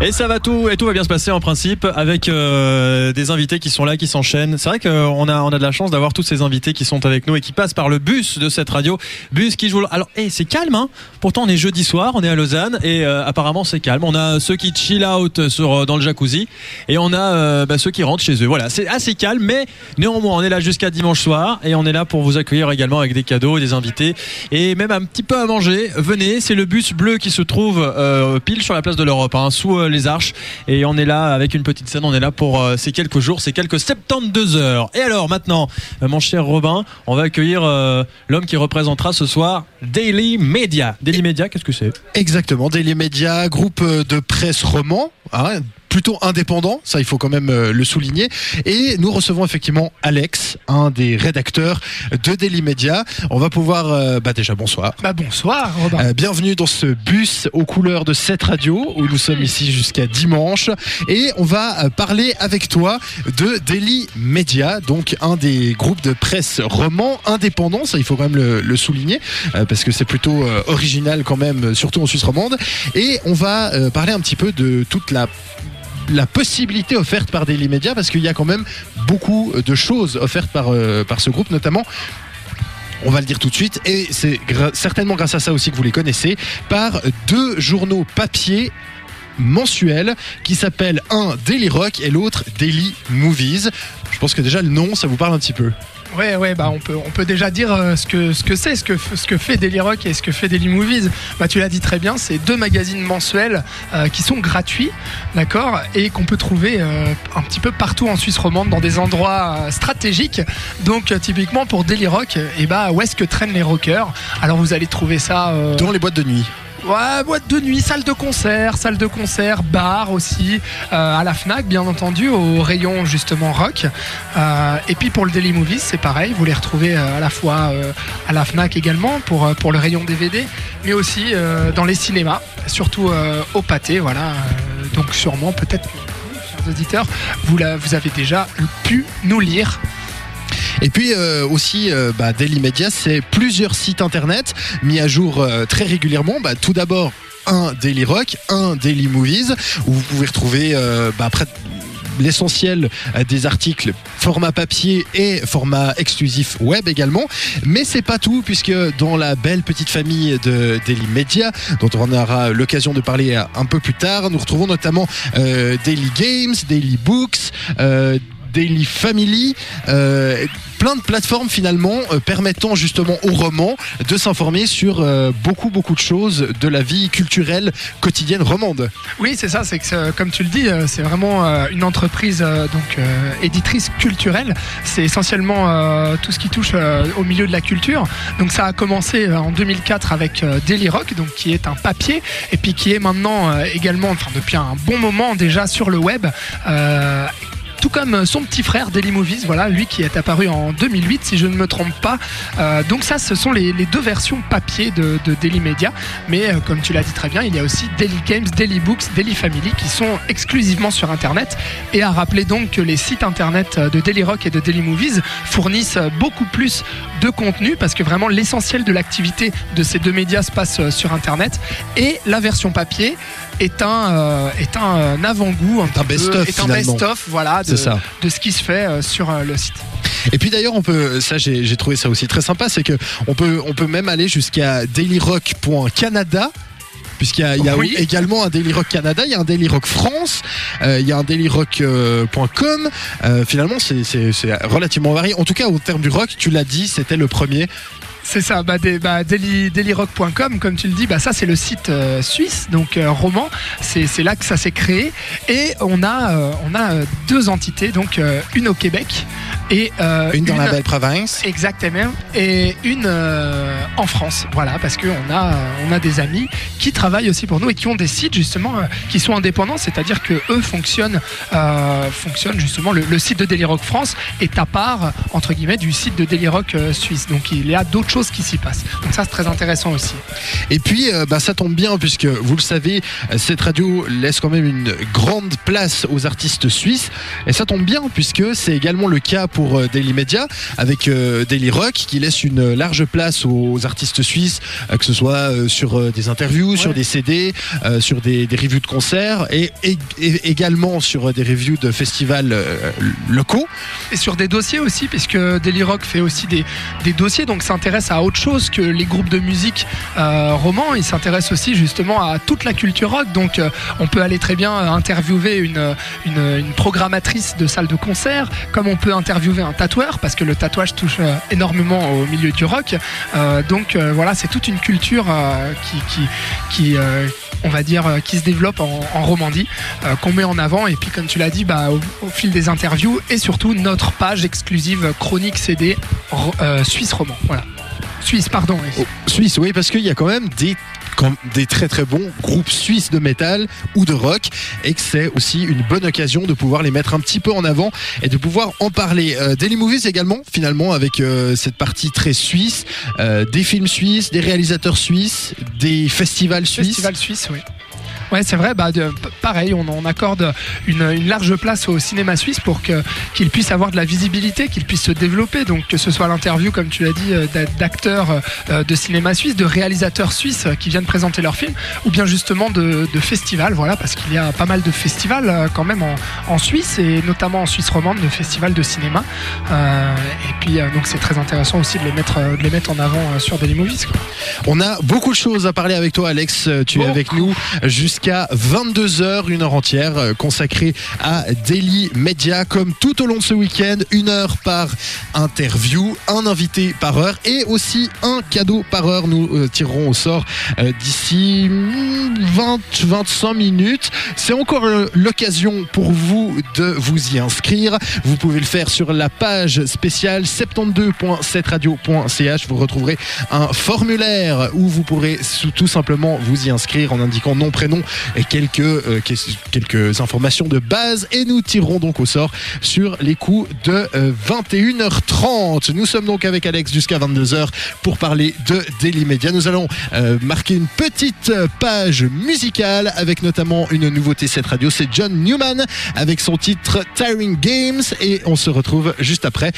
Et ça va tout et tout va bien se passer en principe avec euh, des invités qui sont là, qui s'enchaînent. C'est vrai qu'on a on a de la chance d'avoir tous ces invités qui sont avec nous et qui passent par le bus de cette radio. Bus qui joue. Alors, hey, c'est calme, hein Pourtant, on est jeudi soir, on est à Lausanne et euh, apparemment c'est calme. On a ceux qui chill out sur dans le jacuzzi et on a euh, bah, ceux qui rentrent chez eux. Voilà, c'est assez calme, mais néanmoins, on est là jusqu'à dimanche soir et on est là pour vous accueillir également avec des cadeaux, des invités et même un petit peu à manger. Venez, c'est le bus bleu qui se trouve pile sur la place de l'Europe, hein, les arches. Et on est là avec une petite scène, on est là pour euh, ces quelques jours, ces quelques 72 heures. Et alors maintenant, euh, mon cher Robin, on va accueillir euh, l'homme qui représentera ce soir Daily Media. Daily Media, qu'est-ce que c'est? Exactement, Daily Media, groupe de presse roman. Hein, plutôt indépendant, ça il faut quand même euh, le souligner. Et nous recevons effectivement Alex, un des rédacteurs de Daily Media. On va pouvoir, euh, bah déjà bonsoir. Bah bonsoir Robin. Euh, bienvenue dans ce bus aux couleurs de cette radio où nous sommes ici jusqu'à dimanche. Et on va parler avec toi de Daily Media, donc un des groupes de presse roman indépendant, ça il faut quand même le, le souligner, parce que c'est plutôt original quand même, surtout en Suisse romande. Et on va parler un petit peu de toute la la possibilité offerte par Daily Media parce qu'il y a quand même beaucoup de choses offertes par, euh, par ce groupe, notamment on va le dire tout de suite, et c'est certainement grâce à ça aussi que vous les connaissez, par deux journaux papier mensuels qui s'appellent un Daily Rock et l'autre Daily Movies. Je pense que déjà le nom, ça vous parle un petit peu. Ouais, ouais, bah on peut, on peut déjà dire euh, ce que ce que c'est, ce que ce que fait Daily Rock et ce que fait Daily Movies. Bah tu l'as dit très bien, c'est deux magazines mensuels euh, qui sont gratuits, d'accord, et qu'on peut trouver euh, un petit peu partout en Suisse romande dans des endroits stratégiques. Donc typiquement pour Daily Rock, et eh bah où est-ce que traînent les rockers? Alors vous allez trouver ça dans les boîtes de nuit. Ouais, boîte de nuit, salle de concert, salle de concert, bar aussi, euh, à la Fnac bien entendu, au rayon justement rock. Euh, et puis pour le Daily Movies, c'est pareil, vous les retrouvez euh, à la fois à la Fnac également pour, pour le rayon DVD, mais aussi dans les cinémas, surtout au pâté, voilà. donc sûrement peut-être, chers auditeurs, vous, vous avez déjà pu nous lire et puis euh, aussi, euh, bah, Daily Media, c'est plusieurs sites internet mis à jour euh, très régulièrement. Bah, tout d'abord, un Daily Rock, un Daily Movies, où vous pouvez retrouver bah, l'essentiel des articles format papier et format exclusif web également. Mais c'est pas tout puisque dans la belle petite famille de Daily Media, dont on aura l'occasion de parler un peu plus tard, nous retrouvons notamment Daily Games, Daily Books. Daily Family, euh, plein de plateformes finalement euh, permettant justement aux romans de s'informer sur euh, beaucoup beaucoup de choses de la vie culturelle quotidienne romande. Oui, c'est ça, c'est que comme tu le dis, c'est vraiment une entreprise donc éditrice culturelle. C'est essentiellement tout ce qui touche au milieu de la culture. Donc ça a commencé en 2004 avec Daily Rock, donc qui est un papier et puis qui est maintenant également, enfin depuis un bon moment déjà sur le web tout comme son petit frère Daily Movies, voilà, lui qui est apparu en 2008 si je ne me trompe pas. Euh, donc ça, ce sont les, deux versions papier de, Daily Media, mais euh, comme tu l'as dit très bien, il y a aussi Daily Games, Daily Books, Daily Family qui sont exclusivement sur Internet. Et à rappeler donc que les sites Internet de Daily Rock et de Daily Movies fournissent beaucoup plus de contenu parce que vraiment l'essentiel de l'activité de ces deux médias se passe sur Internet. Et la version papier est un, euh, est un avant-goût, un, un best-of, voilà, de, de, ce qui se fait euh, sur euh, le site. Et puis d'ailleurs, on peut, ça j'ai trouvé ça aussi très sympa, c'est que on peut, on peut même aller jusqu'à dailyrock.canada puisqu'il y a, également un Daily Rock Canada, il y a un Daily Rock France, il y a un dailyrock.com. finalement, c'est relativement varié. En tout cas, au terme du rock, tu l'as dit, c'était le premier. C'est ça, bah, bah dailyrock.com, comme tu le dis, bah, ça c'est le site euh, suisse, donc euh, roman, c'est là que ça s'est créé. Et on a, euh, on a deux entités, donc une au Québec et une dans la belle province. Exactement, et une en France, voilà, parce qu'on a, on a des amis qui travaillent aussi pour nous et qui ont des sites justement qui sont indépendants, c'est-à-dire que eux fonctionnent, fonctionnent justement, le, site de Dailyrock France est à part, entre guillemets, du site de Dailyrock Suisse. Donc il y a d'autres choses qui s'y passe. Donc ça c'est très intéressant aussi. Et puis euh, bah, ça tombe bien puisque vous le savez, cette radio laisse quand même une grande place aux artistes suisses. Et ça tombe bien puisque c'est également le cas pour euh, Daily Media avec euh, Daily Rock qui laisse une large place aux artistes suisses, euh, que ce soit sur des interviews, sur des CD, sur des, des reviews de concerts et, et- et également sur des reviews de festivals locaux. Et sur des dossiers aussi, puisque Daily Rock fait aussi des, des dossiers, donc s'intéresse à autre chose que les groupes de musique euh, romans. Il s'intéresse aussi justement à toute la culture rock. Donc euh, on peut aller très bien interviewer une, une, une programmatrice de salle de concert, comme on peut interviewer un tatoueur, parce que le tatouage touche euh, énormément au milieu du rock. Euh, donc euh, voilà, c'est toute une culture qui, qui, on va dire, qui se développe en, Romandie, qu'on met en avant. Et puis, comme tu l'as dit, bah, au, fil des interviews et surtout notre page exclusive chronique CD Suisse Roman. Voilà. Suisse, pardon. Oh, Suisse, oui, parce qu'il y a quand même des quand- des très très bons groupes suisses de métal ou de rock et que c'est aussi une bonne occasion de pouvoir les mettre un petit peu en avant et de pouvoir en parler. Euh, Daily Movies également, finalement, avec euh, cette partie très suisse, euh, des films suisses, des réalisateurs suisses, des festivals suisses. Festival suisse, oui. Ouais, c'est vrai. Bah, de- pareil, on, on accorde une, une large place au cinéma suisse pour que qu'il puisse avoir de la visibilité, qu'il puisse se développer. Donc que ce soit l'interview, comme tu l'as dit, euh, d'a- d'acteurs euh, de cinéma suisse, de réalisateurs suisses euh, qui viennent présenter leurs films, ou bien justement de, de festivals. Voilà, parce qu'il y a pas mal de festivals quand même en, en Suisse et notamment en Suisse romande, de festivals de cinéma. Euh, et puis donc c'est très intéressant aussi de les mettre, de les mettre en avant sur Daily Movies. quoi. On a beaucoup de choses à parler avec toi, Alex. Tu es Beaucoup. avec nous jusqu'à 22h, une heure entière euh, consacrée à Daily Media, comme tout au long de ce week-end, une heure par interview, un invité par heure et aussi un cadeau par heure. Nous euh, tirerons au sort euh, d'ici mm, 20-25 minutes. C'est encore l'occasion pour vous de vous y inscrire. Vous pouvez le faire sur la page spéciale 72.7radio.ch. Vous retrouverez un formulaire où vous pourrez tout simplement vous y inscrire en indiquant nom, prénom quelques, euh, ques- quelques informations de base. Et nous tirerons donc au sort sur les coups de euh, 21h30. Nous sommes donc avec Alex jusqu'à 22h pour parler de Daily Media. Nous allons euh, marquer une petite euh, page musicale avec notamment une nouveauté cette radio. C'est John Newman avec son titre Tiring Games et on se retrouve juste après.